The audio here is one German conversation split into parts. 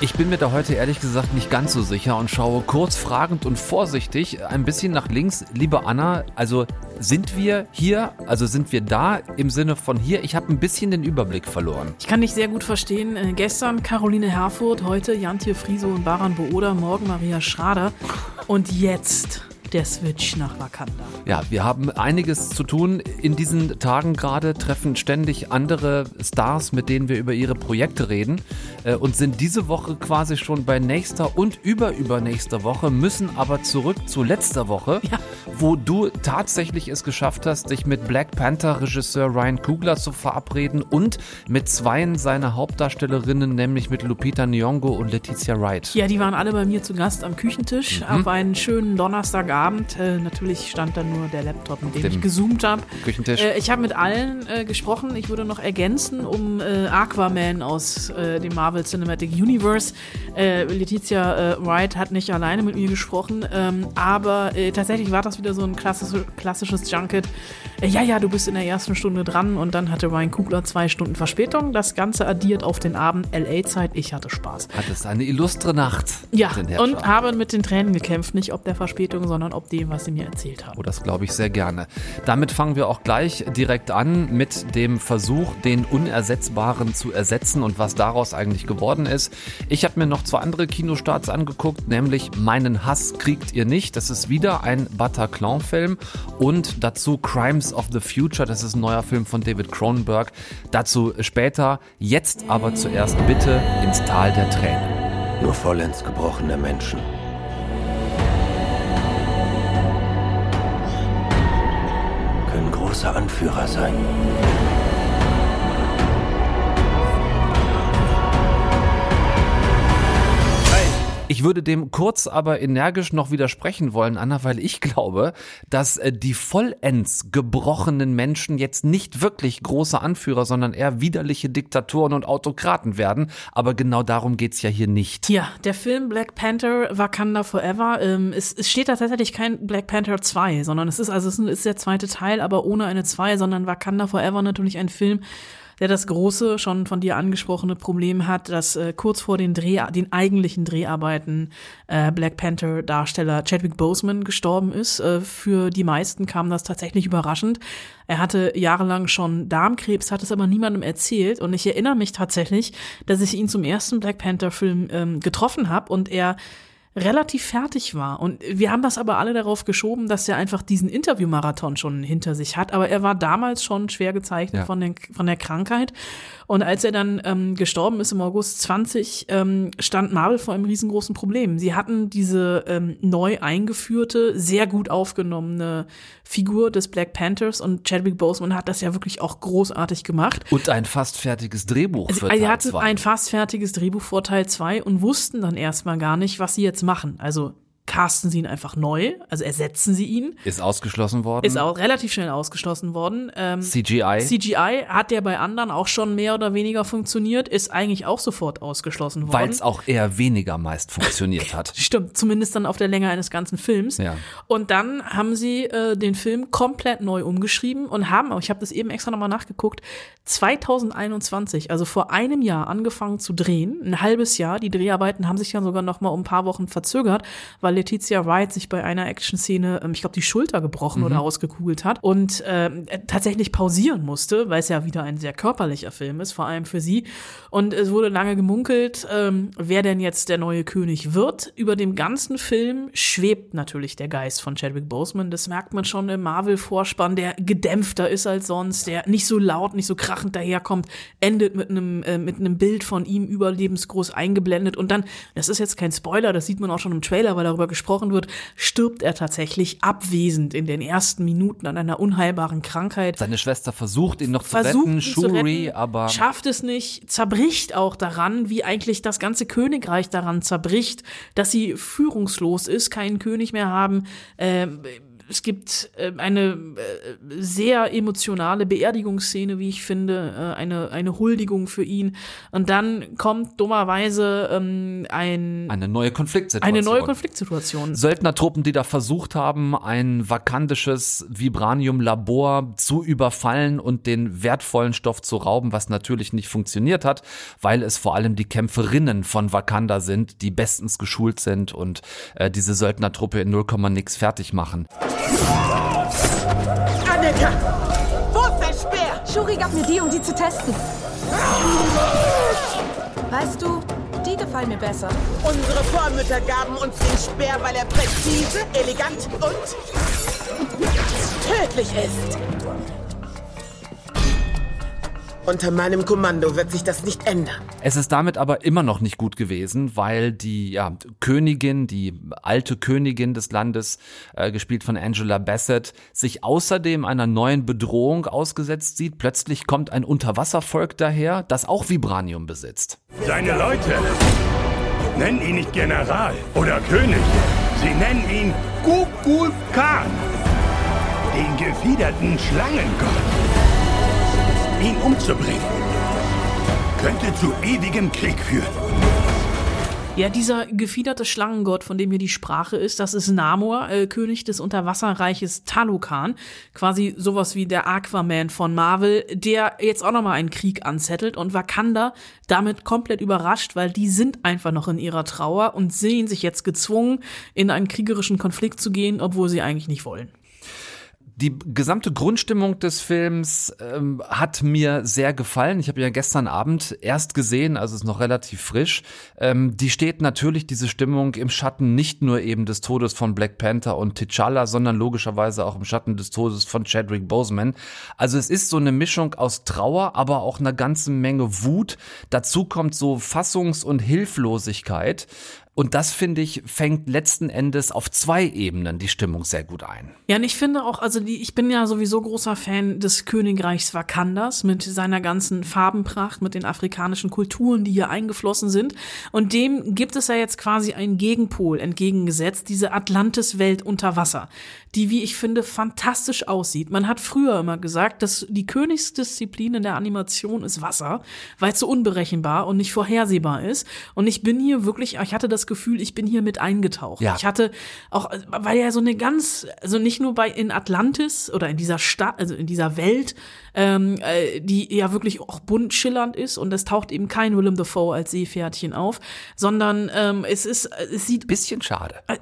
Ich bin mir da heute ehrlich gesagt nicht ganz so sicher und schaue kurz fragend und vorsichtig ein bisschen nach links. Liebe Anna, also sind wir hier, also sind wir da im Sinne von hier? Ich habe ein bisschen den Überblick verloren. Ich kann dich sehr gut verstehen. Äh, gestern Caroline Herfurth, heute Jantje Friso und Baran Booda, morgen Maria Schrader und jetzt der Switch nach Wakanda. Ja, wir haben einiges zu tun. In diesen Tagen gerade treffen ständig andere Stars, mit denen wir über ihre Projekte reden äh, und sind diese Woche quasi schon bei nächster und überübernächster Woche, müssen aber zurück zu letzter Woche, ja. wo du tatsächlich es geschafft hast, dich mit Black Panther Regisseur Ryan Coogler zu verabreden und mit zweien seiner Hauptdarstellerinnen, nämlich mit Lupita Nyong'o und Letizia Wright. Ja, die waren alle bei mir zu Gast am Küchentisch mhm. auf einen schönen Donnerstagabend Abend. Äh, natürlich stand da nur der Laptop, mit dem, dem ich gezoomt habe. Küchentisch. Äh, ich habe mit allen äh, gesprochen. Ich würde noch ergänzen um äh, Aquaman aus äh, dem Marvel Cinematic Universe. Äh, Letizia Wright hat nicht alleine mit mir gesprochen, ähm, aber tatsächlich war das wieder so ein klassisches, klassisches Junket. ja, ja, du bist in der ersten Stunde dran und dann hatte Ryan Kugler zwei Stunden Verspätung. Das Ganze addiert auf den Abend LA-Zeit. Ich hatte Spaß. Hattest eine illustre Nacht. Ja, und habe mit den Tränen gekämpft. Nicht ob der Verspätung, sondern sondern ob dem, was sie mir erzählt haben. Oh, das glaube ich sehr gerne. Damit fangen wir auch gleich direkt an mit dem Versuch, den Unersetzbaren zu ersetzen und was daraus eigentlich geworden ist. Ich habe mir noch zwei andere Kinostarts angeguckt, nämlich Meinen Hass kriegt ihr nicht. Das ist wieder ein Bataclan-Film und dazu Crimes of the Future. Das ist ein neuer Film von David Cronenberg. Dazu später. Jetzt aber zuerst bitte ins Tal der Tränen. Nur vollends gebrochene Menschen großer Anführer sein. Ich würde dem kurz aber energisch noch widersprechen wollen, Anna, weil ich glaube, dass äh, die vollends gebrochenen Menschen jetzt nicht wirklich große Anführer, sondern eher widerliche Diktatoren und Autokraten werden. Aber genau darum geht's ja hier nicht. Ja, der Film Black Panther Wakanda Forever, ähm, es, es steht da tatsächlich kein Black Panther 2, sondern es ist, also es ist der zweite Teil, aber ohne eine 2, sondern Wakanda Forever natürlich ein Film, der das große, schon von dir angesprochene Problem hat, dass äh, kurz vor den Dreh, den eigentlichen Dreharbeiten äh, Black Panther Darsteller Chadwick Boseman gestorben ist. Äh, für die meisten kam das tatsächlich überraschend. Er hatte jahrelang schon Darmkrebs, hat es aber niemandem erzählt. Und ich erinnere mich tatsächlich, dass ich ihn zum ersten Black Panther Film ähm, getroffen habe und er relativ fertig war. Und wir haben das aber alle darauf geschoben, dass er einfach diesen Interviewmarathon schon hinter sich hat. Aber er war damals schon schwer gezeichnet ja. von, den, von der Krankheit. Und als er dann ähm, gestorben ist im August 20, ähm, stand Marvel vor einem riesengroßen Problem. Sie hatten diese ähm, neu eingeführte, sehr gut aufgenommene Figur des Black Panthers und Chadwick Boseman hat das ja wirklich auch großartig gemacht. Und ein fast fertiges Drehbuch also, für Teil Sie hatten ein fast fertiges Drehbuch vor Teil 2 und wussten dann erstmal gar nicht, was sie jetzt machen. Also casten sie ihn einfach neu, also ersetzen sie ihn. Ist ausgeschlossen worden. Ist auch relativ schnell ausgeschlossen worden. Ähm, CGI. CGI hat ja bei anderen auch schon mehr oder weniger funktioniert, ist eigentlich auch sofort ausgeschlossen worden. Weil es auch eher weniger meist funktioniert hat. Stimmt, zumindest dann auf der Länge eines ganzen Films. Ja. Und dann haben sie äh, den Film komplett neu umgeschrieben und haben, ich habe das eben extra nochmal nachgeguckt, 2021, also vor einem Jahr angefangen zu drehen, ein halbes Jahr. Die Dreharbeiten haben sich ja sogar noch mal um ein paar Wochen verzögert, weil Letizia Wright sich bei einer Action-Szene, ähm, ich glaube, die Schulter gebrochen mhm. oder ausgekugelt hat und äh, tatsächlich pausieren musste, weil es ja wieder ein sehr körperlicher Film ist, vor allem für sie. Und es wurde lange gemunkelt, ähm, wer denn jetzt der neue König wird. Über dem ganzen Film schwebt natürlich der Geist von Chadwick Boseman. Das merkt man schon im Marvel-Vorspann, der gedämpfter ist als sonst, der nicht so laut, nicht so krachend daherkommt, endet mit einem äh, mit einem Bild von ihm überlebensgroß eingeblendet und dann, das ist jetzt kein Spoiler, das sieht man auch schon im Trailer, weil darüber gesprochen wird, stirbt er tatsächlich abwesend in den ersten Minuten an einer unheilbaren Krankheit. Seine Schwester versucht ihn noch zu retten, Shuri, aber schafft es nicht, zerbricht auch daran, wie eigentlich das ganze Königreich daran zerbricht, dass sie führungslos ist, keinen König mehr haben. Äh, es gibt äh, eine äh, sehr emotionale Beerdigungsszene, wie ich finde, äh, eine, eine Huldigung für ihn. Und dann kommt dummerweise ähm, ein, Eine neue Konfliktsituation. eine neue Konfliktsituation. Söldnertruppen, die da versucht haben, ein vakandisches Vibranium-Labor zu überfallen und den wertvollen Stoff zu rauben, was natürlich nicht funktioniert hat, weil es vor allem die Kämpferinnen von Wakanda sind, die bestens geschult sind und äh, diese Söldnertruppe in 0, nix fertig machen. Annika! Wo ist dein Speer? Shuri gab mir die, um die zu testen. Weißt du, die gefallen mir besser. Unsere Vormütter gaben uns den Speer, weil er präzise, elegant und tödlich ist. Unter meinem Kommando wird sich das nicht ändern. Es ist damit aber immer noch nicht gut gewesen, weil die ja, Königin, die alte Königin des Landes, äh, gespielt von Angela Bassett, sich außerdem einer neuen Bedrohung ausgesetzt sieht. Plötzlich kommt ein Unterwasservolk daher, das auch Vibranium besitzt. Seine Leute nennen ihn nicht General oder König. Sie nennen ihn Kukul Khan, den gefiederten Schlangengott. Ihn umzubringen, könnte zu ewigem Krieg führen. Ja, dieser gefiederte Schlangengott, von dem hier die Sprache ist, das ist Namor, äh, König des Unterwasserreiches Talokan. Quasi sowas wie der Aquaman von Marvel, der jetzt auch nochmal einen Krieg anzettelt und Wakanda damit komplett überrascht, weil die sind einfach noch in ihrer Trauer und sehen sich jetzt gezwungen, in einen kriegerischen Konflikt zu gehen, obwohl sie eigentlich nicht wollen. Die gesamte Grundstimmung des Films ähm, hat mir sehr gefallen. Ich habe ja gestern Abend erst gesehen, also ist noch relativ frisch. Ähm, die steht natürlich diese Stimmung im Schatten nicht nur eben des Todes von Black Panther und T'Challa, sondern logischerweise auch im Schatten des Todes von Chadwick Boseman. Also es ist so eine Mischung aus Trauer, aber auch einer ganzen Menge Wut. Dazu kommt so Fassungs- und Hilflosigkeit. Und das, finde ich, fängt letzten Endes auf zwei Ebenen die Stimmung sehr gut ein. Ja, und ich finde auch, also die, ich bin ja sowieso großer Fan des Königreichs Wakandas mit seiner ganzen Farbenpracht, mit den afrikanischen Kulturen, die hier eingeflossen sind. Und dem gibt es ja jetzt quasi einen Gegenpol entgegengesetzt, diese Atlantis-Welt unter Wasser, die, wie ich finde, fantastisch aussieht. Man hat früher immer gesagt, dass die Königsdisziplin in der Animation ist Wasser, weil es so unberechenbar und nicht vorhersehbar ist. Und ich bin hier wirklich, ich hatte das Gefühl, ich bin hier mit eingetaucht. Ja. Ich hatte auch, weil ja so eine ganz, also nicht nur bei in Atlantis oder in dieser Stadt, also in dieser Welt, ähm, äh, die ja wirklich auch bunt schillernd ist und es taucht eben kein Willem Dafoe als Seepferdchen auf, sondern ähm, es ist, es sieht Bisschen schade. äh,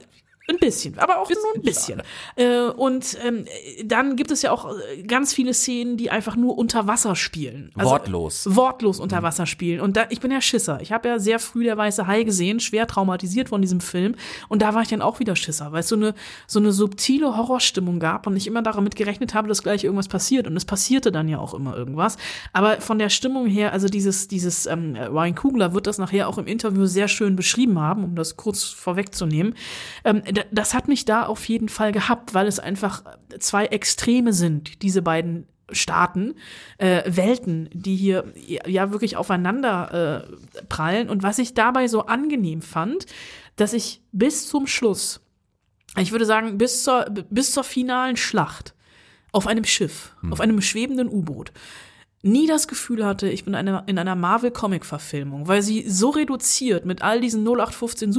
Ein bisschen, aber auch nur ein bisschen. Äh, und ähm, dann gibt es ja auch äh, ganz viele Szenen, die einfach nur unter Wasser spielen. Wortlos. Wortlos unter Wasser spielen. Und da, ich bin ja Schisser. Ich habe ja sehr früh der Weiße Hai gesehen, schwer traumatisiert von diesem Film. Und da war ich dann auch wieder Schisser, weil es so eine, so eine subtile Horrorstimmung gab und ich immer damit gerechnet habe, dass gleich irgendwas passiert. Und es passierte dann ja auch immer irgendwas. Aber von der Stimmung her, also dieses, dieses ähm, Ryan Kugler wird das nachher auch im Interview sehr schön beschrieben haben, um das kurz vorwegzunehmen. Ähm, das hat mich da auf jeden Fall gehabt, weil es einfach zwei Extreme sind, diese beiden Staaten, äh, Welten, die hier ja wirklich aufeinander äh, prallen. Und was ich dabei so angenehm fand, dass ich bis zum Schluss, ich würde sagen, bis zur, bis zur finalen Schlacht auf einem Schiff, auf einem schwebenden U-Boot, nie das Gefühl hatte, ich bin eine, in einer Marvel-Comic-Verfilmung, weil sie so reduziert mit all diesen 0815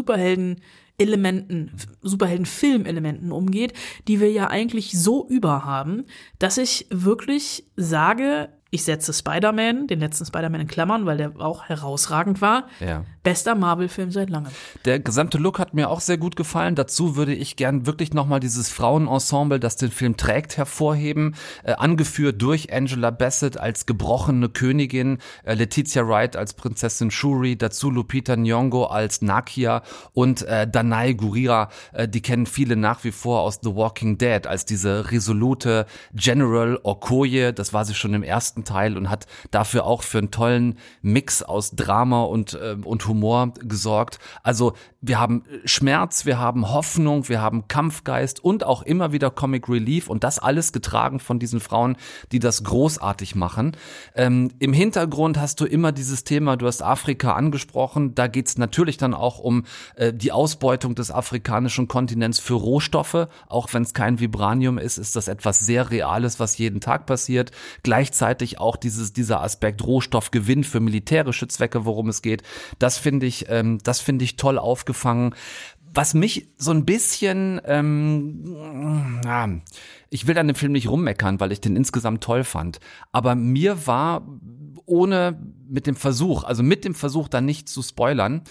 Superhelden-Elementen, Superhelden-Film-Elementen umgeht, die wir ja eigentlich so überhaben, dass ich wirklich sage, ich setze Spider-Man, den letzten Spider-Man in Klammern, weil der auch herausragend war. Ja. Bester Marvel-Film seit langem. Der gesamte Look hat mir auch sehr gut gefallen. Dazu würde ich gern wirklich nochmal dieses Frauenensemble, das den Film trägt, hervorheben. Äh, angeführt durch Angela Bassett als gebrochene Königin, äh, Letizia Wright als Prinzessin Shuri, dazu Lupita Nyong'o als Nakia und äh, Danai Gurira, äh, die kennen viele nach wie vor aus The Walking Dead, als diese resolute General Okoye, das war sie schon im ersten ersten Teil und hat dafür auch für einen tollen Mix aus Drama und, äh, und Humor gesorgt. Also wir haben Schmerz, wir haben Hoffnung, wir haben Kampfgeist und auch immer wieder Comic Relief und das alles getragen von diesen Frauen, die das großartig machen. Ähm, Im Hintergrund hast du immer dieses Thema, du hast Afrika angesprochen, da geht's natürlich dann auch um äh, die Ausbeutung des afrikanischen Kontinents für Rohstoffe, auch wenn es kein Vibranium ist, ist das etwas sehr Reales, was jeden Tag passiert. Gleichzeitig auch dieses, dieser Aspekt Rohstoffgewinn für militärische Zwecke, worum es geht. Das finde ich, ähm, das finde ich toll aufgefangen. Was mich so ein bisschen, ähm, ich will an dem Film nicht rummeckern, weil ich den insgesamt toll fand. Aber mir war ohne mit dem Versuch, also mit dem Versuch dann nicht zu spoilern,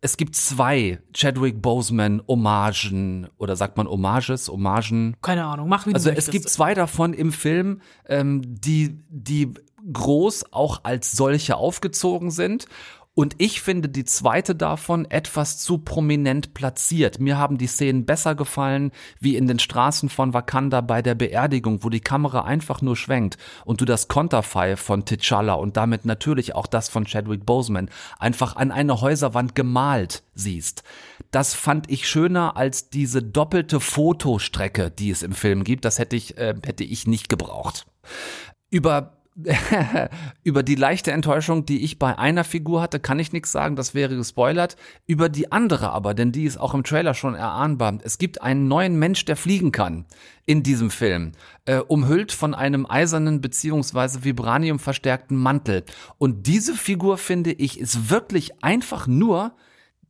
es gibt zwei Chadwick Boseman Hommagen oder sagt man Hommages, Hommagen. Keine Ahnung, mach wie du Also es möchtest. gibt zwei davon im Film, ähm, die die groß auch als solche aufgezogen sind. Und ich finde die zweite davon etwas zu prominent platziert. Mir haben die Szenen besser gefallen, wie in den Straßen von Wakanda bei der Beerdigung, wo die Kamera einfach nur schwenkt und du das Konterfei von T'Challa und damit natürlich auch das von Chadwick Boseman einfach an eine Häuserwand gemalt siehst. Das fand ich schöner als diese doppelte Fotostrecke, die es im Film gibt. Das hätte ich, äh, hätte ich nicht gebraucht. Über über die leichte Enttäuschung, die ich bei einer Figur hatte, kann ich nichts sagen, das wäre gespoilert. Über die andere aber, denn die ist auch im Trailer schon erahnbar. Es gibt einen neuen Mensch, der fliegen kann in diesem Film, äh, umhüllt von einem eisernen beziehungsweise Vibranium verstärkten Mantel. Und diese Figur, finde ich, ist wirklich einfach nur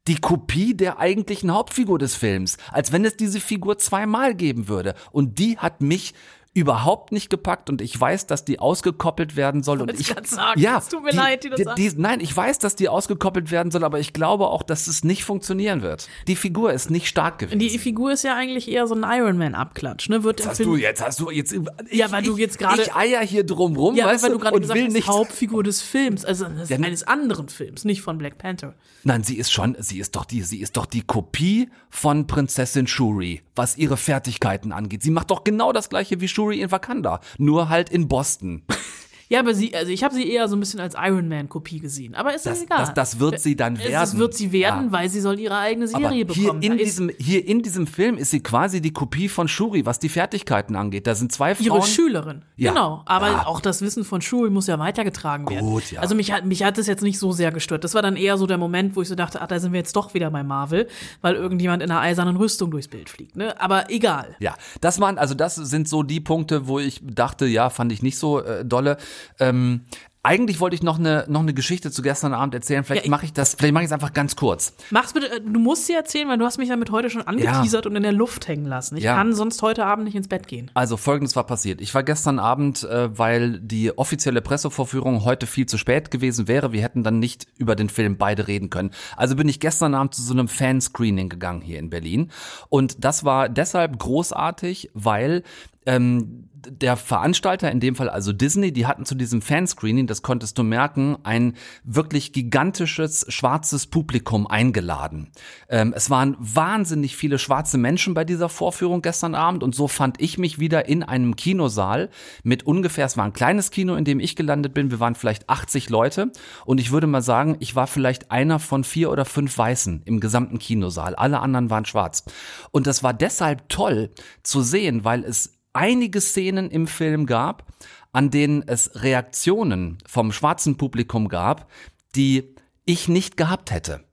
die Kopie der eigentlichen Hauptfigur des Films, als wenn es diese Figur zweimal geben würde. Und die hat mich überhaupt nicht gepackt und ich weiß, dass die ausgekoppelt werden soll und ich sagen, ja, es tut mir die, leid, die das die, die, nein, ich weiß, dass die ausgekoppelt werden soll, aber ich glaube auch, dass es nicht funktionieren wird. Die Figur ist nicht stark gewesen. Die Figur ist ja eigentlich eher so ein Iron Man Abklatsch, ne? Wird im hast Film du jetzt, hast du jetzt, Ja, weil du ich- jetzt gerade- ich eier hier drum rum, ja, weißt weil du, gerade und gesagt will hast, nicht. Hauptfigur des Films, also Ja, ne- eines anderen Films, nicht von Black Panther. Nein, sie ist schon, sie ist doch die, sie ist doch die Kopie von Prinzessin Shuri, was ihre Fertigkeiten angeht. Sie macht doch genau das gleiche wie Shuri in Wakanda, nur halt in Boston. Ja, aber sie, also ich habe sie eher so ein bisschen als Iron Man Kopie gesehen. Aber ist das, egal. das, das wird sie dann werden. Das wird sie werden, Ja. weil sie soll ihre eigene Aber Serie hier bekommen. in, Da diesem, hier in diesem Film ist sie quasi die Kopie von Shuri, was die Fertigkeiten angeht. Da sind zwei Frauen. ihre Schülerin. Ja. Genau. Aber Ja. auch das Wissen von Schul muss ja weitergetragen werden. Gut, ja. Also mich hat, mich hat das jetzt nicht so sehr gestört. Das war dann eher so der Moment, wo ich so dachte, ach, da sind wir jetzt doch wieder bei Marvel, weil irgendjemand in einer eisernen Rüstung durchs Bild fliegt. Ne? Aber egal. Ja, das waren, also das sind so die Punkte, wo ich dachte, ja, fand ich nicht so äh, dolle. Ähm, eigentlich wollte ich noch eine noch eine Geschichte zu gestern Abend erzählen. Vielleicht Ja, ich- mache ich das, vielleicht mache ich es einfach ganz kurz. Mach's bitte, äh, du musst sie erzählen, weil du hast mich damit heute schon angeteasert und in der Luft hängen lassen. Ich Ja. kann sonst heute Abend nicht ins Bett gehen. Also folgendes war passiert. Ich war gestern Abend, äh, weil die offizielle Pressevorführung heute viel zu spät gewesen wäre. Wir hätten dann nicht über den Film beide reden können. Also bin ich gestern Abend zu so einem Fanscreening gegangen hier in Berlin. Und das war deshalb großartig, weil ähm, der Veranstalter, in dem Fall also Disney, die hatten zu diesem Fanscreening, das konntest du merken, ein wirklich gigantisches schwarzes Publikum eingeladen. Ähm, es waren wahnsinnig viele schwarze Menschen bei dieser Vorführung gestern Abend und so fand ich mich wieder in einem Kinosaal mit ungefähr, es war ein kleines Kino, in dem ich gelandet bin, wir waren vielleicht 80 Leute und ich würde mal sagen, ich war vielleicht einer von vier oder fünf Weißen im gesamten Kinosaal. Alle anderen waren schwarz. Und das war deshalb toll zu sehen, weil es einige Szenen im Film gab, an denen es Reaktionen vom schwarzen Publikum gab, die ich nicht gehabt hätte.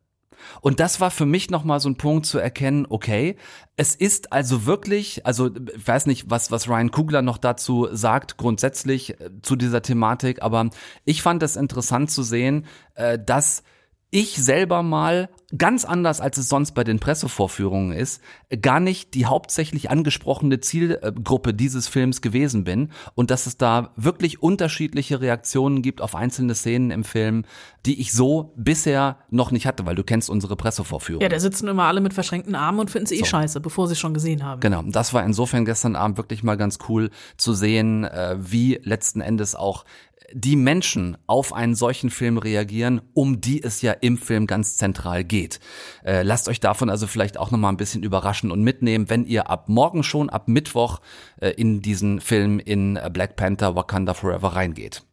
Und das war für mich nochmal so ein Punkt zu erkennen, okay, es ist also wirklich, also ich weiß nicht, was, was Ryan Kugler noch dazu sagt, grundsätzlich äh, zu dieser Thematik, aber ich fand es interessant zu sehen, äh, dass ich selber mal, ganz anders als es sonst bei den Pressevorführungen ist, gar nicht die hauptsächlich angesprochene Zielgruppe dieses Films gewesen bin und dass es da wirklich unterschiedliche Reaktionen gibt auf einzelne Szenen im Film, die ich so bisher noch nicht hatte, weil du kennst unsere Pressevorführung. Ja, da sitzen immer alle mit verschränkten Armen und finden es eh scheiße, bevor sie es schon gesehen haben. Genau, das war insofern gestern Abend wirklich mal ganz cool zu sehen, äh, wie letzten Endes auch die Menschen auf einen solchen Film reagieren, um die es ja im Film ganz zentral geht. Äh, lasst euch davon also vielleicht auch nochmal ein bisschen überraschen und mitnehmen, wenn ihr ab morgen schon, ab Mittwoch äh, in diesen Film in Black Panther Wakanda Forever reingeht.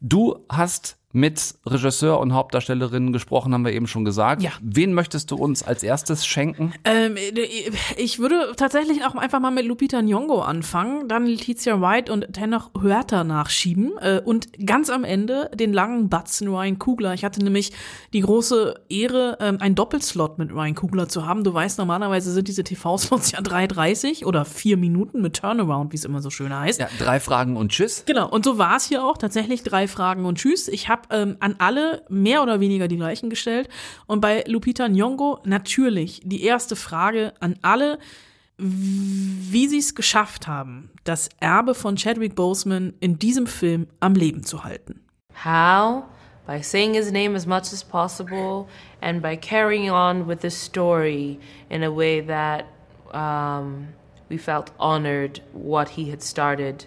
Du hast mit Regisseur und Hauptdarstellerinnen gesprochen, haben wir eben schon gesagt. Ja. Wen möchtest du uns als erstes schenken? Ähm, ich würde tatsächlich auch einfach mal mit Lupita Nyong'o anfangen, dann Letizia White und Tenoch Huerta nachschieben äh, und ganz am Ende den langen Batzen Ryan Kugler. Ich hatte nämlich die große Ehre, ähm, einen Doppelslot mit Ryan Kugler zu haben. Du weißt, normalerweise sind diese TV-Slots ja 3,30 oder vier Minuten mit Turnaround, wie es immer so schön heißt. Ja, drei Fragen und Tschüss. Genau, und so war es hier auch. Tatsächlich drei Fragen und Tschüss. Ich habe ähm, an alle mehr oder weniger die gleichen gestellt. Und bei Lupita Nyong'o natürlich die erste Frage an alle, wie sie es geschafft haben, das Erbe von Chadwick Boseman in diesem Film am Leben zu halten. How? By saying his name as much as possible and by carrying on with the story in a way that um, we felt honored what he had started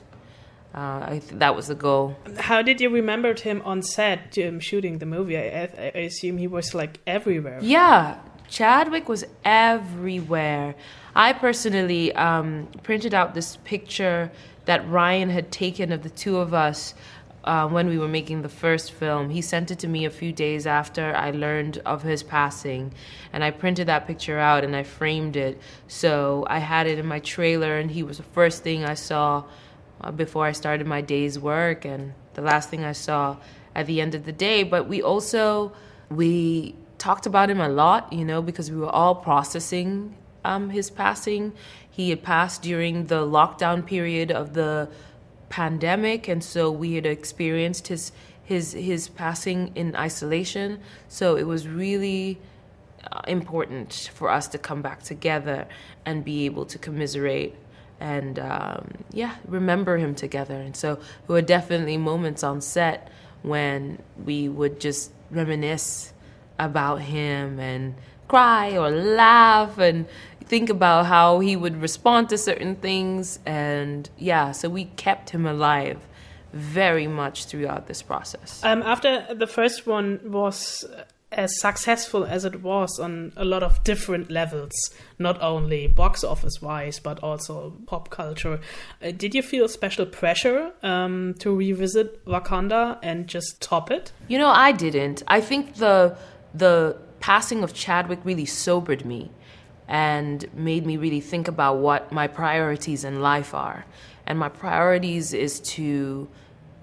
uh, I th- that was the goal. How did you remember him on set um, shooting the movie? I, I, assume he was like everywhere. Yeah, Chadwick was everywhere. I personally um, printed out this picture that Ryan had taken of the two of us uh, when we were making the first film. He sent it to me a few days after I learned of his passing. And I printed that picture out and I framed it. So I had it in my trailer, and he was the first thing I saw before I started my day's work and the last thing I saw at the end of the day. But we also we talked about him a lot, you know, because we were all processing um, his passing. He had passed during the lockdown period of the pandemic, and so we had experienced his his his passing in isolation. So it was really uh, important for us to come back together and be able to commiserate and um, yeah, remember him together. And so there were definitely moments on set when we would just reminisce about him and cry or laugh and think about how he would respond to certain things. And yeah, so we kept him alive very much throughout this process. Um, after the first one was as successful as it was on a lot of different levels, not only box office wise, but also pop culture. Uh, did you feel special pressure um, to revisit Wakanda and just top it? You know, I didn't. I think the the passing of Chadwick really sobered me and made me really think about what my priorities in life are. And my priorities is to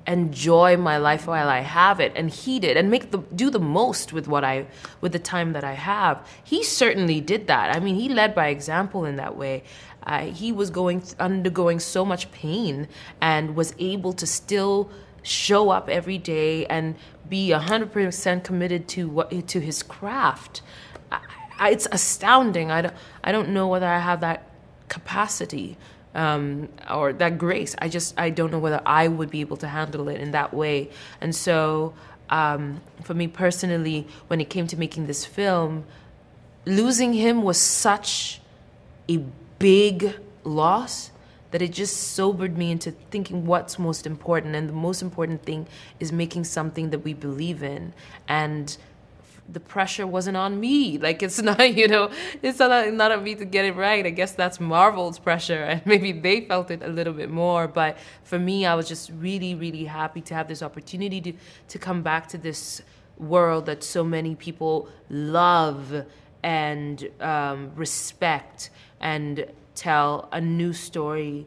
enjoy my life while I have it and heed it and make the do the most with what I with the time that I have. He certainly did that. I mean, he led by example in that way. Uh, he was going undergoing so much pain and was able to still show up every day and be 100% committed to what to his craft. I, I, it's astounding. I don't, I don't know whether I have that capacity um, or that grace. I just I don't know whether I would be able to handle it in that way. And so, um, for me personally, when it came to making this film, losing him was such a big loss that it just sobered me into thinking what's most important. And the most important thing is making something that we believe in and the pressure wasn't on me. Like it's not, you know, it's not not on me to get it right. I guess that's Marvel's pressure, and maybe they felt it a little bit more. But for me, I was just really, really happy to have this opportunity to to come back to this world that so many people love and um, respect, and tell a new story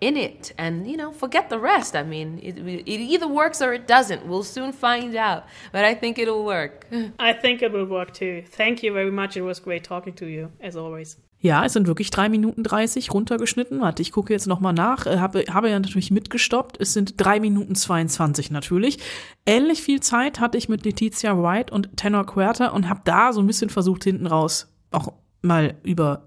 in it and you know forget the rest i mean it, it, either works or it doesn't we'll soon find out but i think it'll work i think it will work too thank you very much it was great talking to you as always Ja, es sind wirklich drei Minuten 30 runtergeschnitten. Warte, ich gucke jetzt nochmal nach. Äh, habe, habe ja natürlich mitgestoppt. Es sind drei Minuten 22 natürlich. Ähnlich viel Zeit hatte ich mit Letizia White und Tenor Querta und habe da so ein bisschen versucht, hinten raus auch mal über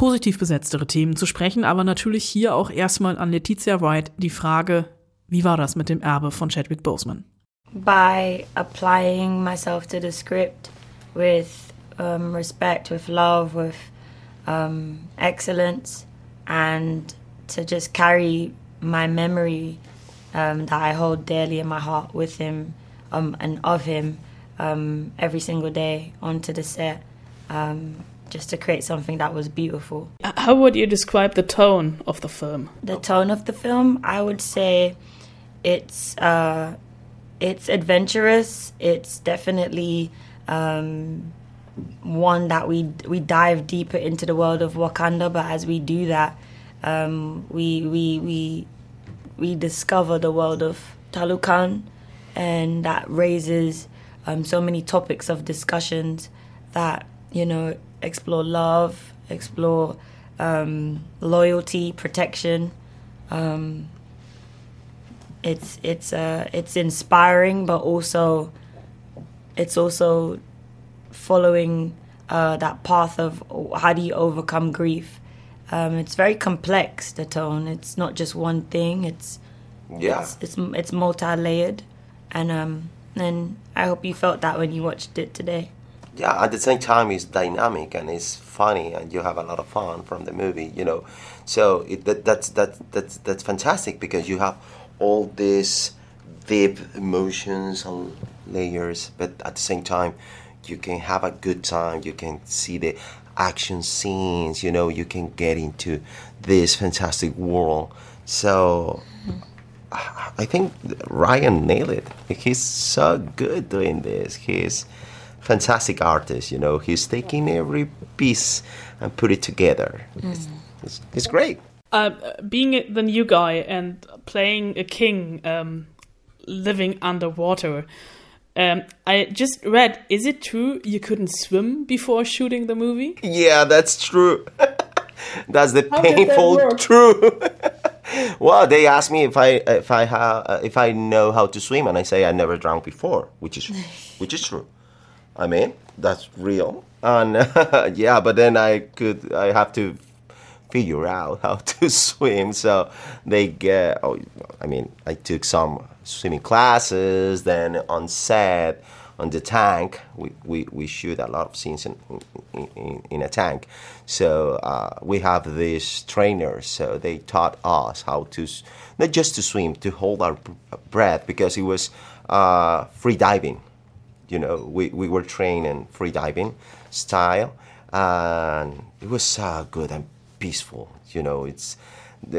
positiv besetztere Themen zu sprechen, aber natürlich hier auch erstmal an Letizia Wright die Frage, wie war das mit dem Erbe von Chadwick Boseman? By applying myself to the script with um, respect, with love, with um, excellence, and to just carry my memory um, that I hold dearly in my heart with him um, and of him um, every single day onto the set. Um, just to create something that was beautiful. How would you describe the tone of the film? The tone of the film, I would say, it's uh, it's adventurous. It's definitely um, one that we we dive deeper into the world of Wakanda. But as we do that, um, we we we we discover the world of Talukan, and that raises um, so many topics of discussions that you know explore love, explore um, loyalty, protection. Um, it's it's uh, it's inspiring, but also it's also following uh, that path of how do you overcome grief. Um, it's very complex. The tone. It's not just one thing. It's Yeah. It's it's, it's multi-layered, and um, and I hope you felt that when you watched it today. Yeah, at the same time, it's dynamic and it's funny, and you have a lot of fun from the movie. You know, so it, that, that's that that's that's fantastic because you have all these deep emotions and layers, but at the same time, you can have a good time. You can see the action scenes. You know, you can get into this fantastic world. So. I think Ryan nailed it. He's so good doing this. He's fantastic artist. You know, he's taking every piece and put it together. It's, it's, it's great. Uh, being the new guy and playing a king um, living underwater. Um, I just read, is it true you couldn't swim before shooting the movie? Yeah, that's true. that's the How did that painful truth. well, they asked me if I if I have uh, if I know how to swim, and I say I never drowned before, which is which is true. I mean, that's real. And yeah, but then I could I have to figure out how to swim. So they get. Oh, I mean, I took some swimming classes. Then on set, on the tank, we, we, we shoot a lot of scenes in in, in, a tank. So uh, we have these trainers. So they taught us how to not just to swim, to hold our breath because it was uh, free diving you know, we, we were trained in free diving style, and it was so good and peaceful. You know, it's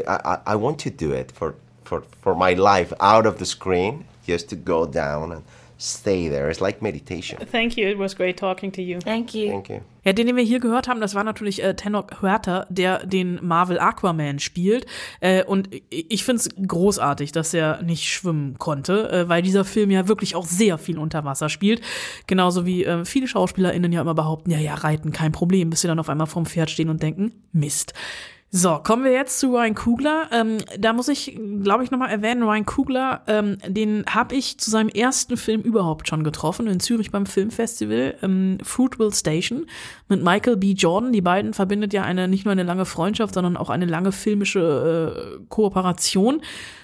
I, I, I want to do it for, for, for my life out of the screen, just to go down and stay there. It's like meditation. Thank you, it was great talking to you. Thank you. Thank you. Ja, den, den wir hier gehört haben, das war natürlich äh, Tenok Huerta, der den Marvel Aquaman spielt. Äh, und ich finde es großartig, dass er nicht schwimmen konnte, äh, weil dieser Film ja wirklich auch sehr viel unter Wasser spielt. Genauso wie äh, viele SchauspielerInnen ja immer behaupten, ja, ja, reiten, kein Problem, bis sie dann auf einmal vorm Pferd stehen und denken, Mist. So, kommen wir jetzt zu Ryan Kugler. Ähm, da muss ich, glaube ich, nochmal erwähnen, Ryan Kugler, ähm, den habe ich zu seinem ersten Film überhaupt schon getroffen, in Zürich beim Filmfestival, ähm, Fruitville Station, mit Michael B. Jordan. Die beiden verbindet ja eine nicht nur eine lange Freundschaft, sondern auch eine lange filmische äh, Kooperation.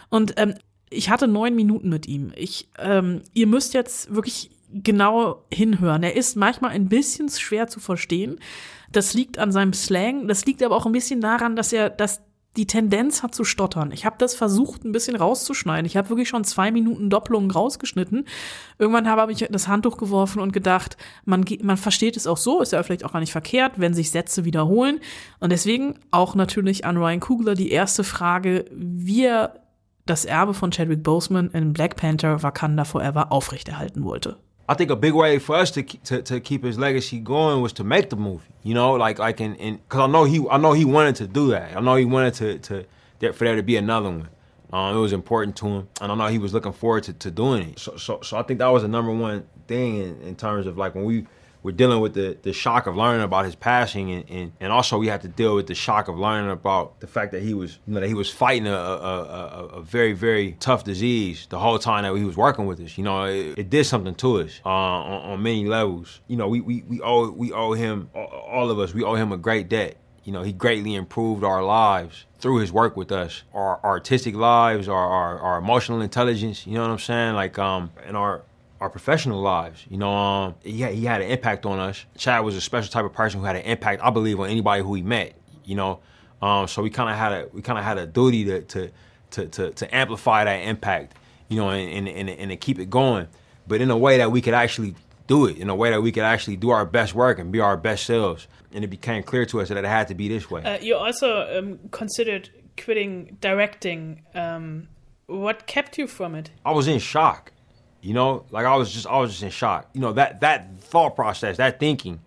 Und ähm, ich hatte neun Minuten mit ihm. Ich, ähm, ihr müsst jetzt wirklich genau hinhören. Er ist manchmal ein bisschen schwer zu verstehen. Das liegt an seinem Slang. Das liegt aber auch ein bisschen daran, dass er das die Tendenz hat zu stottern. Ich habe das versucht, ein bisschen rauszuschneiden. Ich habe wirklich schon zwei Minuten Doppelungen rausgeschnitten. Irgendwann habe ich das Handtuch geworfen und gedacht, man, man versteht es auch so, ist ja vielleicht auch gar nicht verkehrt, wenn sich Sätze wiederholen. Und deswegen auch natürlich an Ryan Kugler die erste Frage, wie er das Erbe von Chadwick Boseman in Black Panther Wakanda Forever aufrechterhalten wollte. I think a big way for us to to, to keep his legacy going was to make the movie. You know, like like in because I know he I know he wanted to do that. I know he wanted to to there, for there to be another one. Um, it was important to him, and I know he was looking forward to, to doing it. So, so so I think that was the number one thing in, in terms of like when we were dealing with the, the shock of learning about his passing, and, and, and also we had to deal with the shock of learning about the fact that he was you know that he was fighting a a, a, a very very tough disease the whole time that he was working with us. You know, it, it did something to us uh, on, on many levels. You know, we we, we owe we owe him all of us. We owe him a great debt. You know, he greatly improved our lives through his work with us, our artistic lives, our, our, our emotional intelligence. You know what I'm saying? Like, um, and our our professional lives. You know, um, yeah, he had an impact on us. Chad was a special type of person who had an impact, I believe, on anybody who he met. You know, um, so we kind of had a we kind of had a duty to to to to, to amplify that impact, you know, and, and and and to keep it going, but in a way that we could actually do it, in a way that we could actually do our best work and be our best selves. And it became clear to us that it had to be this way. Uh, you also um, considered quitting directing. Um, what kept you from it? I was in shock. You know, like I was just I was just in shock. You know, that that thought process, that thinking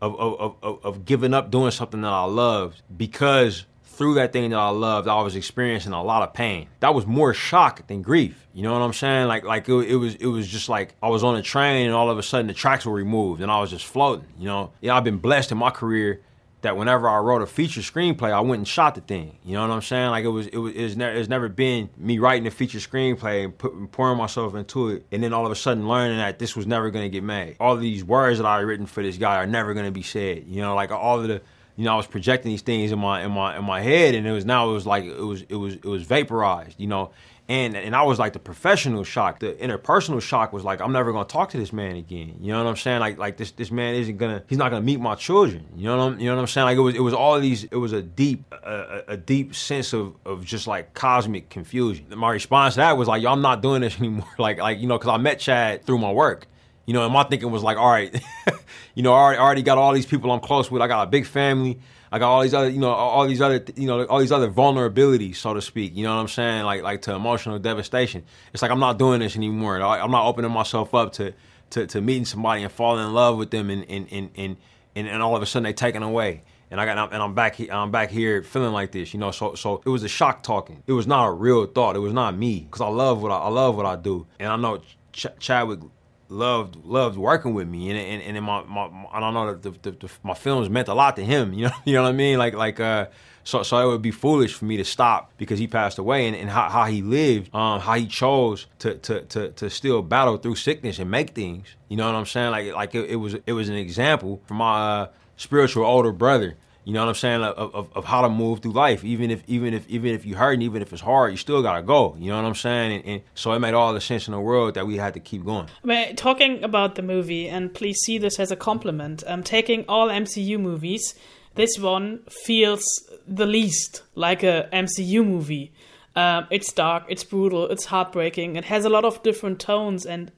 of of, of, of giving up doing something that I loved because through that thing that I loved, I was experiencing a lot of pain. That was more shock than grief. You know what I'm saying? Like like it, it, was it was just like I was on a train and all of a sudden the tracks were removed and I was just floating. You know, yeah, I've been blessed in my career that whenever I wrote a feature screenplay, I went and shot the thing. You know what I'm saying? Like it was, it was, it's, ne- it's never been me writing a feature screenplay and put, pouring myself into it, and then all of a sudden learning that this was never to get made. All these words that I had written for this guy are never to be said. You know, like all of the, you know, I was projecting these things in my in my in my head, and it was now it was like it was it was it was vaporized. You know, and and I was like the professional shock. The interpersonal shock was like I'm never gonna talk to this man again. You know what I'm saying? Like like this this man isn't gonna he's not gonna meet my children. You know what I'm you know what I'm saying? Like it was it was all these it was a deep a, a deep sense of of just like cosmic confusion. My response to that was like yo I'm not doing this anymore. like like you know because I met Chad through my work. You know, and my thinking was like, all right, you know, I already, I already got all these people I'm close with. I got a big family. I got all these other, you know, all these other, you know, all these other vulnerabilities, so to speak. You know what I'm saying? Like, like to emotional devastation. It's like I'm not doing this anymore. I'm not opening myself up to, to, to meeting somebody and falling in love with them, and and and and, and, and all of a sudden they taken away. And I got and I'm back here. I'm back here feeling like this, you know. So so it was a shock talking. It was not a real thought. It was not me because I love what I, I love what I do, and I know Ch- Chadwick loved loved working with me, and and, and in my, my I don't know the, the, the, my films meant a lot to him. You know, you know what I mean? Like like uh, so so it would be foolish for me to stop because he passed away, and, and how, how he lived, um, how he chose to, to to to still battle through sickness and make things. You know what I'm saying? Like like it, it was it was an example for my uh, spiritual older brother you know what I'm saying? Of, of, of, how to move through life. Even if even if even if you hurt and even if it's hard, you still gotta go. You know what I'm saying? And, and, so it made all the sense in the world that we had to keep going. I mean, talking about the movie, and please see this as a compliment. I'm taking all MCU movies. This one feels the least like a MCU movie. Um, it's dark, it's brutal, it's heartbreaking. It has a lot of different tones and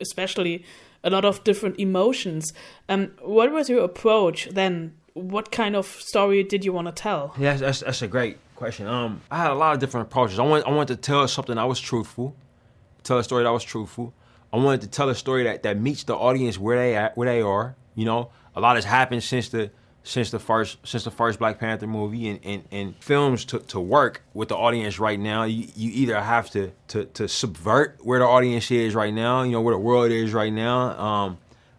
especially a lot of different emotions. Um, what was your approach then what kind of story did you want to tell? Yeah, that's, that's a great question. Um, I had a lot of different approaches. I want I wanted to tell something that was truthful, tell a story that was truthful. I wanted to tell a story that, that meets the audience where they at, where they are. You know, a lot has happened since the since the first since the first Black Panther movie and, and, and films to, to work with the audience right now, you, you either have to, to to subvert where the audience is right now, you know, where the world is right now. Um,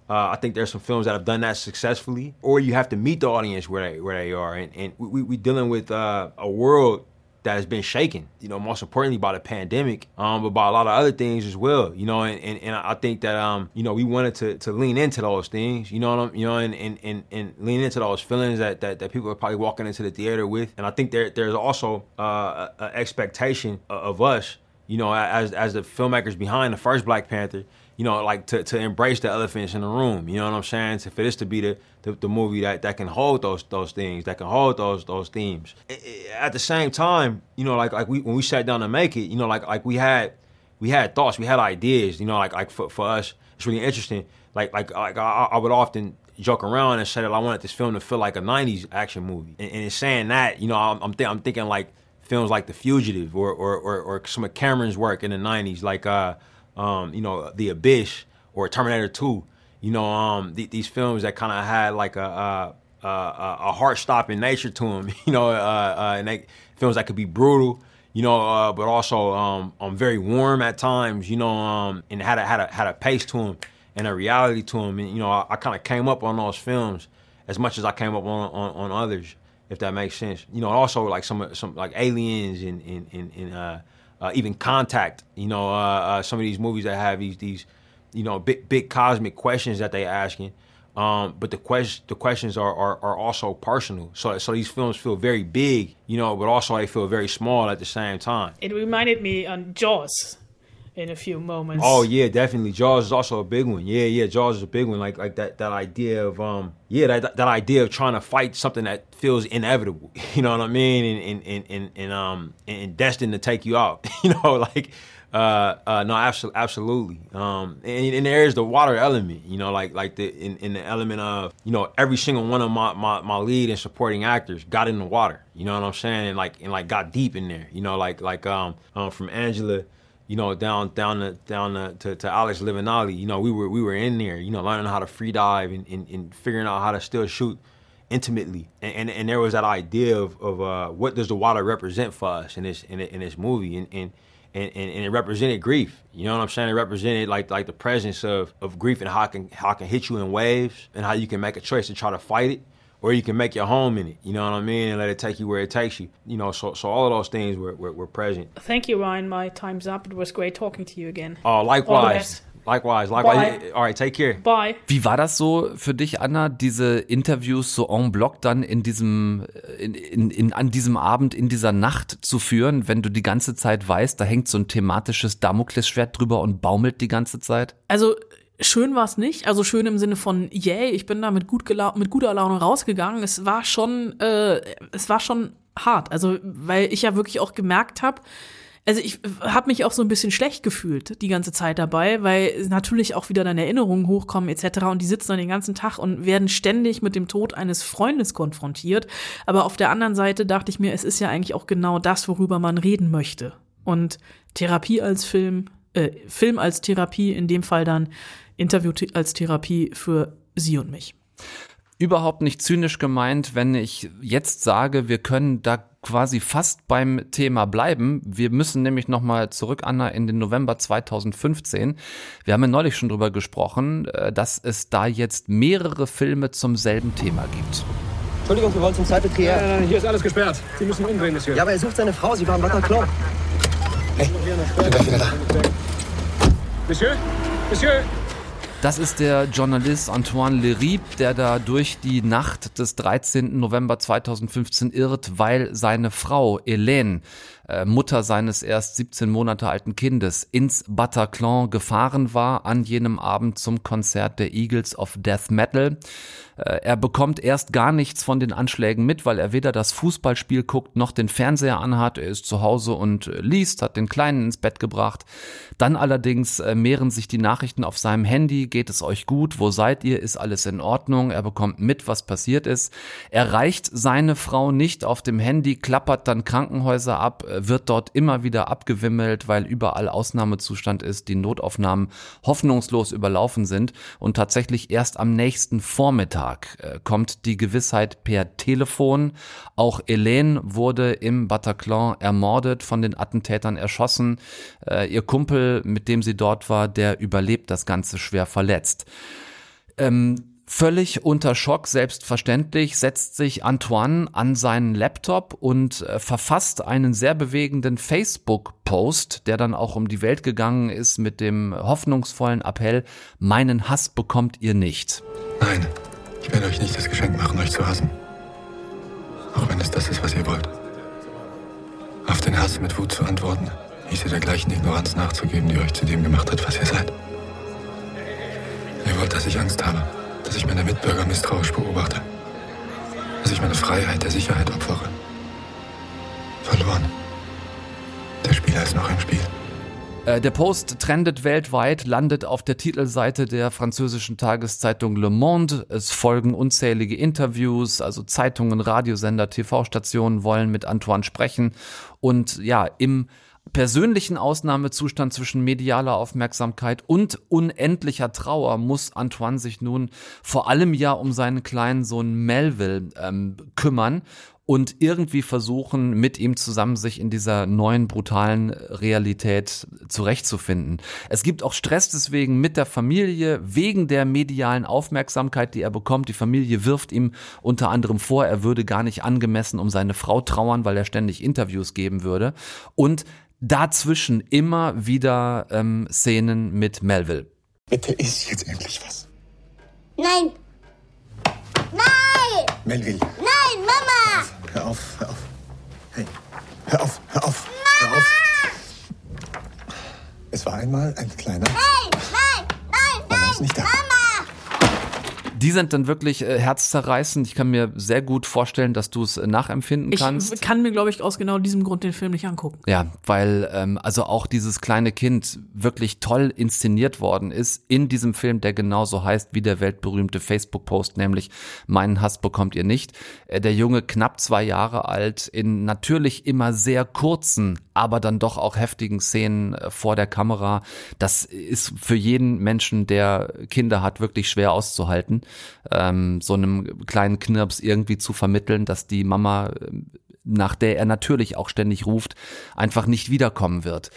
uh, I think there's some films that have done that successfully, or you have to meet the audience where they where they are, and, and we we dealing with uh, a world that has been shaken. You know, most importantly by the pandemic, um, but by a lot of other things as well. You know, and, and, and I think that um, you know, we wanted to, to lean into those things. You know, you know, and, and, and, and lean into those feelings that, that, that people are probably walking into the theater with. And I think there there's also uh, an expectation of us. You know, as as the filmmakers behind the first Black Panther you know, like to, to embrace the elephants in the room. You know what I'm saying? To, for this to be the, the, the, movie that, that can hold those those things, that can hold those those themes. At the same time, you know, like like we when we sat down to make it, you know, like like we had we had thoughts, we had ideas. You know, like like for, for us, it's really interesting. Like like like I, I would often joke around and say that I wanted this film to feel like a '90s action movie. And, and in saying that, you know, I'm I'm, th- I'm thinking like films like The Fugitive or or, or, or some of Cameron's work in the '90s, like. uh um, you know, The Abyss or Terminator 2. You know, um, th- these films that kind of had like a, a, a, a heart-stopping nature to them. You know, uh, uh, and they, films that could be brutal. You know, uh, but also um, um, very warm at times. You know, um, and had a had a had a pace to them and a reality to them. And you know, I, I kind of came up on those films as much as I came up on, on, on others, if that makes sense. You know, also like some some like aliens and and and, and uh, uh, even Contact. You know, uh, uh, some of these movies that have these these you know big big cosmic questions that they're asking. Um, but the question the questions are, are, are also personal. So so these films feel very big, you know, but also they feel very small at the same time. It reminded me on Jaws. In a few moments. Oh yeah, definitely. Jaws is also a big one. Yeah, yeah. Jaws is a big one. Like like that that idea of um yeah that that idea of trying to fight something that feels inevitable. You know what I mean? And and and, and, um and destined to take you out. You know like. Uh, uh, no, absolutely, absolutely. Um, and, and there is the water element, you know, like like the in, in the element of you know every single one of my, my my lead and supporting actors got in the water, you know what I'm saying, and like and like got deep in there, you know, like like um, um from Angela you know, down down to, down to, to, to Alex Livinali, you know, we were we were in there, you know, learning how to free dive and, and, and figuring out how to still shoot intimately. And, and, and there was that idea of, of uh, what does the water represent for us in this in, in this movie, and, and and, and, and it represented grief. You know what I'm saying? It represented like like the presence of, of grief and how it can how it can hit you in waves, and how you can make a choice to try to fight it or you can make your home in it. You know what I mean, and let it take you where it takes you. You know, so so all of those things were were, were present. Thank you, Ryan. My time's up. It was great talking to you again. Oh, likewise. Likewise, likewise. Bye. All right, take care. Bye. Wie war das so für dich, Anna, diese Interviews so en bloc dann in diesem, in, in, in, an diesem Abend, in dieser Nacht zu führen, wenn du die ganze Zeit weißt, da hängt so ein thematisches Damoklesschwert drüber und baumelt die ganze Zeit? Also schön war es nicht, also schön im Sinne von yay, ich bin da mit gut mit guter Laune rausgegangen. Es war schon, äh, es war schon hart, also weil ich ja wirklich auch gemerkt habe, also ich habe mich auch so ein bisschen schlecht gefühlt die ganze Zeit dabei, weil natürlich auch wieder deine Erinnerungen hochkommen etc. Und die sitzen dann den ganzen Tag und werden ständig mit dem Tod eines Freundes konfrontiert. Aber auf der anderen Seite dachte ich mir, es ist ja eigentlich auch genau das, worüber man reden möchte. Und Therapie als Film, äh, Film als Therapie, in dem Fall dann Interview als Therapie für sie und mich. Überhaupt nicht zynisch gemeint, wenn ich jetzt sage, wir können da quasi fast beim Thema bleiben. Wir müssen nämlich nochmal zurück, Anna, in den November 2015. Wir haben ja neulich schon drüber gesprochen, äh, dass es da jetzt mehrere Filme zum selben Thema gibt. Entschuldigung, wir wollen zum Cybetrier. Äh, hier ist alles gesperrt. Sie müssen umdrehen, Monsieur. Ja, aber er sucht seine Frau. Sie war im Bataclan. Hey, ich bin gleich wieder da. Monsieur? Monsieur? Das ist der Journalist Antoine Leribe, der da durch die Nacht des 13. November 2015 irrt, weil seine Frau Hélène, äh, Mutter seines erst 17 Monate alten Kindes, ins Bataclan gefahren war an jenem Abend zum Konzert der Eagles of Death Metal. Äh, Er bekommt erst gar nichts von den Anschlägen mit, weil er weder das Fußballspiel guckt noch den Fernseher anhat. Er ist zu Hause und äh, liest, hat den Kleinen ins Bett gebracht. Dann allerdings äh, mehren sich die Nachrichten auf seinem Handy. Geht es euch gut? Wo seid ihr? Ist alles in Ordnung? Er bekommt mit, was passiert ist. Er reicht seine Frau nicht auf dem Handy, klappert dann Krankenhäuser ab, wird dort immer wieder abgewimmelt, weil überall Ausnahmezustand ist, die Notaufnahmen hoffnungslos überlaufen sind und tatsächlich erst am nächsten Vormittag äh, kommt die Gewissheit per Telefon. Auch Helene wurde im Bataclan ermordet, von den Attentätern erschossen. Äh, ihr Kumpel, mit dem sie dort war, der überlebt das Ganze schwer verletzt. Ähm, Völlig unter Schock, selbstverständlich, setzt sich Antoine an seinen Laptop und äh, verfasst einen sehr bewegenden Facebook-Post, der dann auch um die Welt gegangen ist mit dem hoffnungsvollen Appell, meinen Hass bekommt ihr nicht. Nein, ich werde euch nicht das Geschenk machen, euch zu hassen. Auch wenn es das ist, was ihr wollt. Auf den Hass mit Wut zu antworten, hieße der gleichen Ignoranz nachzugeben, die euch zu dem gemacht hat, was ihr seid. Ihr wollt, dass ich Angst habe, dass ich meine Mitbürger misstrauisch beobachte, dass ich meine Freiheit der Sicherheit opfere. Verloren. Der Spieler ist noch im Spiel. Äh, Der Post trendet weltweit, landet auf der Titelseite der französischen Tageszeitung Le Monde. Es folgen unzählige Interviews, also Zeitungen, Radiosender, TV-Stationen wollen mit Antoine sprechen. Und ja, im persönlichen Ausnahmezustand zwischen medialer Aufmerksamkeit und unendlicher Trauer muss Antoine sich nun vor allem ja um seinen kleinen Sohn Melville ähm, kümmern und irgendwie versuchen, mit ihm zusammen sich in dieser neuen brutalen Realität zurechtzufinden. Es gibt auch Stress deswegen mit der Familie, wegen der medialen Aufmerksamkeit, die er bekommt. Die Familie wirft ihm unter anderem vor, er würde gar nicht angemessen um seine Frau trauern, weil er ständig Interviews geben würde. Und dazwischen immer wieder ähm, Szenen mit Melville. Bitte isst jetzt endlich was. Nein! Nein! Melville, Nein! Hör auf, hör auf. Hey, hör auf, hör auf, hör auf. Es war ein einmal ein kleiner. Nein, nein, nein, Mama ist nicht da. Die sind dann wirklich äh, herzzerreißend. Ich kann mir sehr gut vorstellen, dass du es äh, nachempfinden Ich kannst. kann mir, glaube ich, aus genau diesem Grund den Film nicht angucken. Ja, weil ähm, also auch dieses kleine Kind wirklich toll inszeniert worden ist in diesem Film, der genauso heißt wie der weltberühmte Facebook-Post, nämlich Meinen Hass bekommt ihr nicht. Äh, der Junge knapp zwei Jahre alt in natürlich immer sehr kurzen, aber dann doch auch heftigen Szenen äh, vor der Kamera. Das ist für jeden Menschen, der Kinder hat, wirklich schwer auszuhalten, ähm, so einem kleinen Knirps irgendwie zu vermitteln, dass die Mama ähm, nach der er natürlich auch ständig ruft, einfach nicht wiederkommen wird.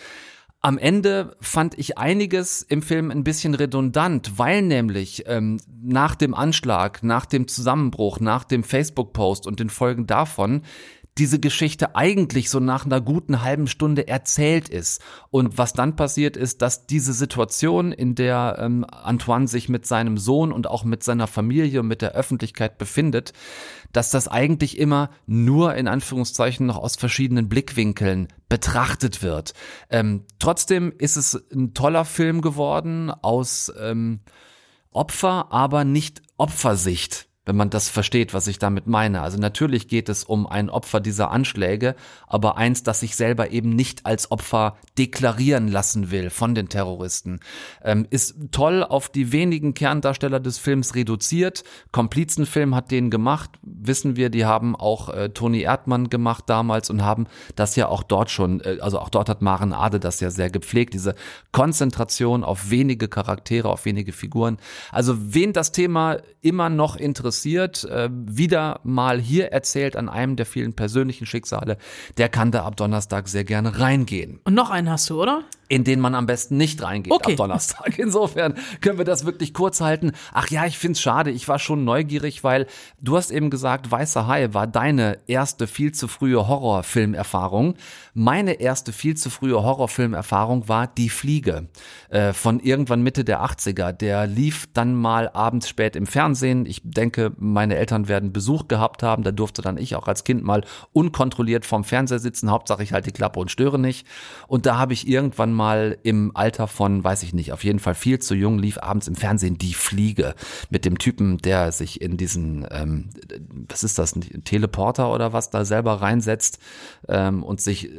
Am Ende fand ich einiges im Film ein bisschen redundant, weil nämlich ähm, nach dem Anschlag, nach dem Zusammenbruch, nach dem Facebook-Post und den Folgen davon diese Geschichte eigentlich so nach einer guten halben Stunde erzählt ist. Und was dann passiert ist, dass diese Situation, in der ähm, Antoine sich mit seinem Sohn und auch mit seiner Familie und mit der Öffentlichkeit befindet, dass das eigentlich immer nur in Anführungszeichen noch aus verschiedenen Blickwinkeln betrachtet wird. Ähm, trotzdem ist es ein toller Film geworden aus ähm, Opfer, aber nicht Opfersicht wenn man das versteht, was ich damit meine. Also natürlich geht es um ein Opfer dieser Anschläge, aber eins, das sich selber eben nicht als Opfer deklarieren lassen will von den Terroristen. Ähm, ist toll auf die wenigen Kerndarsteller des Films reduziert. Komplizenfilm hat den gemacht, wissen wir, die haben auch äh, Toni Erdmann gemacht damals und haben das ja auch dort schon, äh, also auch dort hat Maren Ade das ja sehr gepflegt, diese Konzentration auf wenige Charaktere, auf wenige Figuren. Also wen das Thema immer noch interessiert, interessiert, äh, wieder mal hier erzählt an einem der vielen persönlichen Schicksale, der kann da ab Donnerstag sehr gerne reingehen. Und noch einen hast du, oder? In den man am besten nicht reingeht Okay. ab Donnerstag. Insofern können wir das wirklich kurz halten. Ach ja, ich find's schade. Ich war schon neugierig, weil du hast eben gesagt, Weißer Hai war deine erste viel zu frühe Horrorfilmerfahrung. Meine erste viel zu frühe Horrorfilmerfahrung war Die Fliege äh, von irgendwann Mitte der 80er. Der lief dann mal abends spät im Fernsehen. Ich denke, meine Eltern werden Besuch gehabt haben. Da durfte dann ich auch als Kind mal unkontrolliert vorm Fernseher sitzen. Hauptsache ich halte die Klappe und störe nicht. Und da habe ich irgendwann mal im Alter von, weiß ich nicht, auf jeden Fall viel zu jung, lief abends im Fernsehen Die Fliege mit dem Typen, der sich in diesen, ähm, was ist das, ein Teleporter oder was da selber reinsetzt ähm, und sich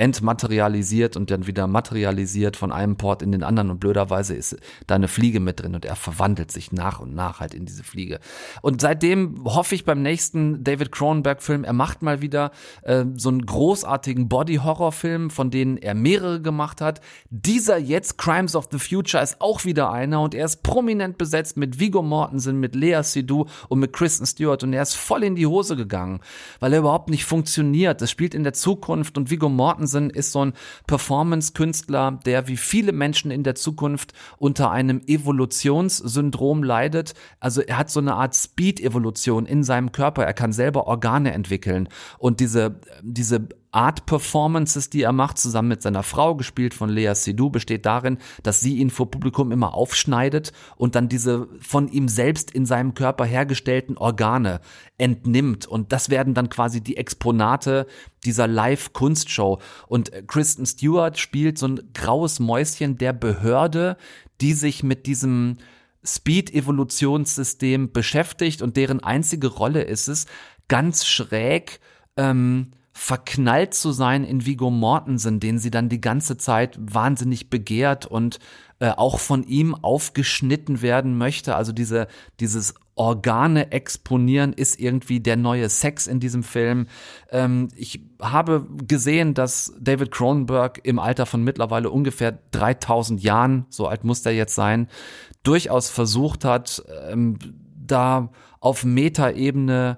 entmaterialisiert und dann wieder materialisiert von einem Port in den anderen und blöderweise ist da eine Fliege mit drin und er verwandelt sich nach und nach halt in diese Fliege. Und seitdem hoffe ich beim nächsten David Cronenberg-Film, er macht mal wieder äh, so einen großartigen Body-Horror-Film, von denen er mehrere gemacht hat. Dieser jetzt, Crimes of the Future, ist auch wieder einer und er ist prominent besetzt mit Viggo Mortensen, mit Lea Seydoux und mit Kristen Stewart und er ist voll in die Hose gegangen, weil er überhaupt nicht funktioniert. Es spielt in der Zukunft und Viggo Mortensen ist so ein Performance-Künstler, der wie viele Menschen in der Zukunft unter einem Evolutionssyndrom leidet. Also er hat so eine Art Speed-Evolution in seinem Körper. Er kann selber Organe entwickeln und diese, diese Art Performances, die er macht, zusammen mit seiner Frau, gespielt von Lea Seydoux, besteht darin, dass sie ihn vor Publikum immer aufschneidet und dann diese von ihm selbst in seinem Körper hergestellten Organe entnimmt. Und das werden dann quasi die Exponate dieser Live-Kunstshow. Und äh, Kristen Stewart spielt so ein graues Mäuschen der Behörde, die sich mit diesem Speed-Evolutionssystem beschäftigt und deren einzige Rolle ist es, ganz schräg ähm, verknallt zu sein in Viggo Mortensen, den sie dann die ganze Zeit wahnsinnig begehrt und äh, auch von ihm aufgeschnitten werden möchte. Also diese, dieses Organe exponieren ist irgendwie der neue Sex in diesem Film. Ähm, ich habe gesehen, dass David Cronenberg im Alter von mittlerweile ungefähr 3000 Jahren, so alt muss der jetzt sein, durchaus versucht hat, ähm, da auf Metaebene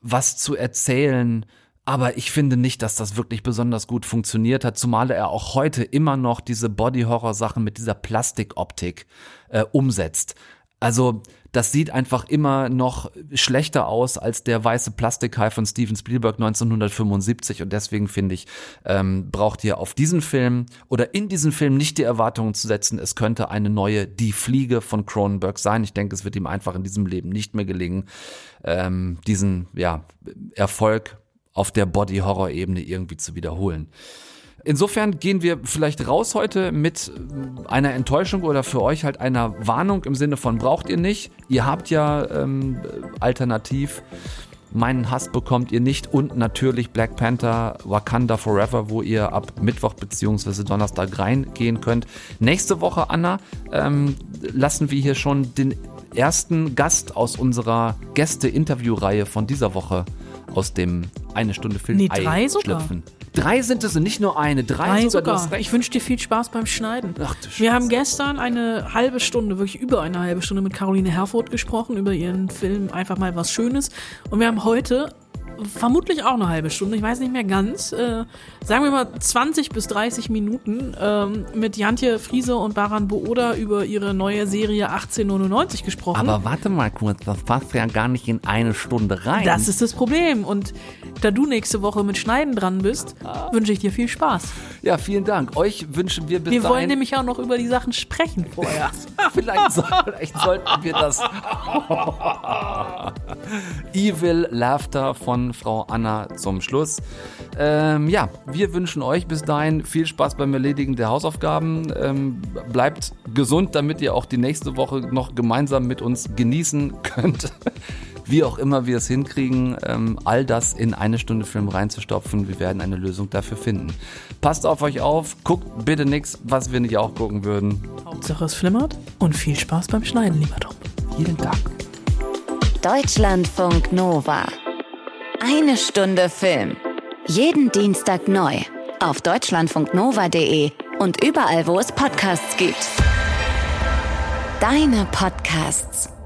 was zu erzählen, aber ich finde nicht, dass das wirklich besonders gut funktioniert hat, zumal er auch heute immer noch diese Body-Horror-Sachen mit dieser Plastikoptik äh, umsetzt. Also das sieht einfach immer noch schlechter aus als der weiße Plastikhai von Steven Spielberg 1975 und deswegen finde ich, ähm, braucht ihr auf diesen Film oder in diesen Film nicht die Erwartungen zu setzen, es könnte eine neue Die Fliege von Cronenberg sein. Ich denke, es wird ihm einfach in diesem Leben nicht mehr gelingen, ähm, diesen ja, Erfolg auf der Body-Horror-Ebene irgendwie zu wiederholen. Insofern gehen wir vielleicht raus heute mit einer Enttäuschung oder für euch halt einer Warnung im Sinne von braucht ihr nicht. Ihr habt ja ähm, alternativ meinen Hass bekommt ihr nicht und natürlich Black Panther Wakanda Forever, wo ihr ab Mittwoch bzw. Donnerstag reingehen könnt. Nächste Woche, Anna, ähm, lassen wir hier schon den ersten Gast aus unserer Gäste-Interview-Reihe von dieser Woche aus dem Eine Stunde Film Nee, Ei drei sogar. schlüpfen. Drei sind es und nicht nur eine. Drei, Drei sogar. Sogar. Ich wünsche dir viel Spaß beim Schneiden. Ach du Wir haben gestern eine halbe Stunde, wirklich über eine halbe Stunde mit Caroline Herfurth gesprochen über ihren Film Einfach mal was Schönes. Und wir haben heute vermutlich auch eine halbe Stunde, ich weiß nicht mehr ganz, äh, sagen wir mal 20 bis 30 Minuten ähm, mit Jantje Friese und Baran Booda über ihre neue Serie 1899 gesprochen. Aber warte mal kurz, das passt ja gar nicht in eine Stunde rein. das ist das Problem. Und da du nächste Woche mit Schneiden dran bist, wünsche ich dir viel Spaß. Ja, vielen Dank. Euch wünschen wir bis Wir dahin. wollen nämlich auch noch über die Sachen sprechen vorher. vielleicht, soll, vielleicht sollten wir das. Evil Laughter von Frau Anna zum Schluss. Ähm, ja, wir wünschen euch bis dahin viel Spaß beim Erledigen der Hausaufgaben. Ähm, bleibt gesund, damit ihr auch die nächste Woche noch gemeinsam mit uns genießen könnt. Wie auch immer wir es hinkriegen, ähm, all das in eine Stunde Film reinzustopfen. Wir werden eine Lösung dafür finden. Passt auf euch auf, guckt bitte nichts, was wir nicht auch gucken würden. Hauptsache es flimmert und viel Spaß beim Schneiden, lieber Tom. Vielen Dank. Deutschlandfunk Nova. Eine Stunde Film. Jeden Dienstag neu. Auf deutschlandfunknova.de und überall, wo es Podcasts gibt. Deine Podcasts.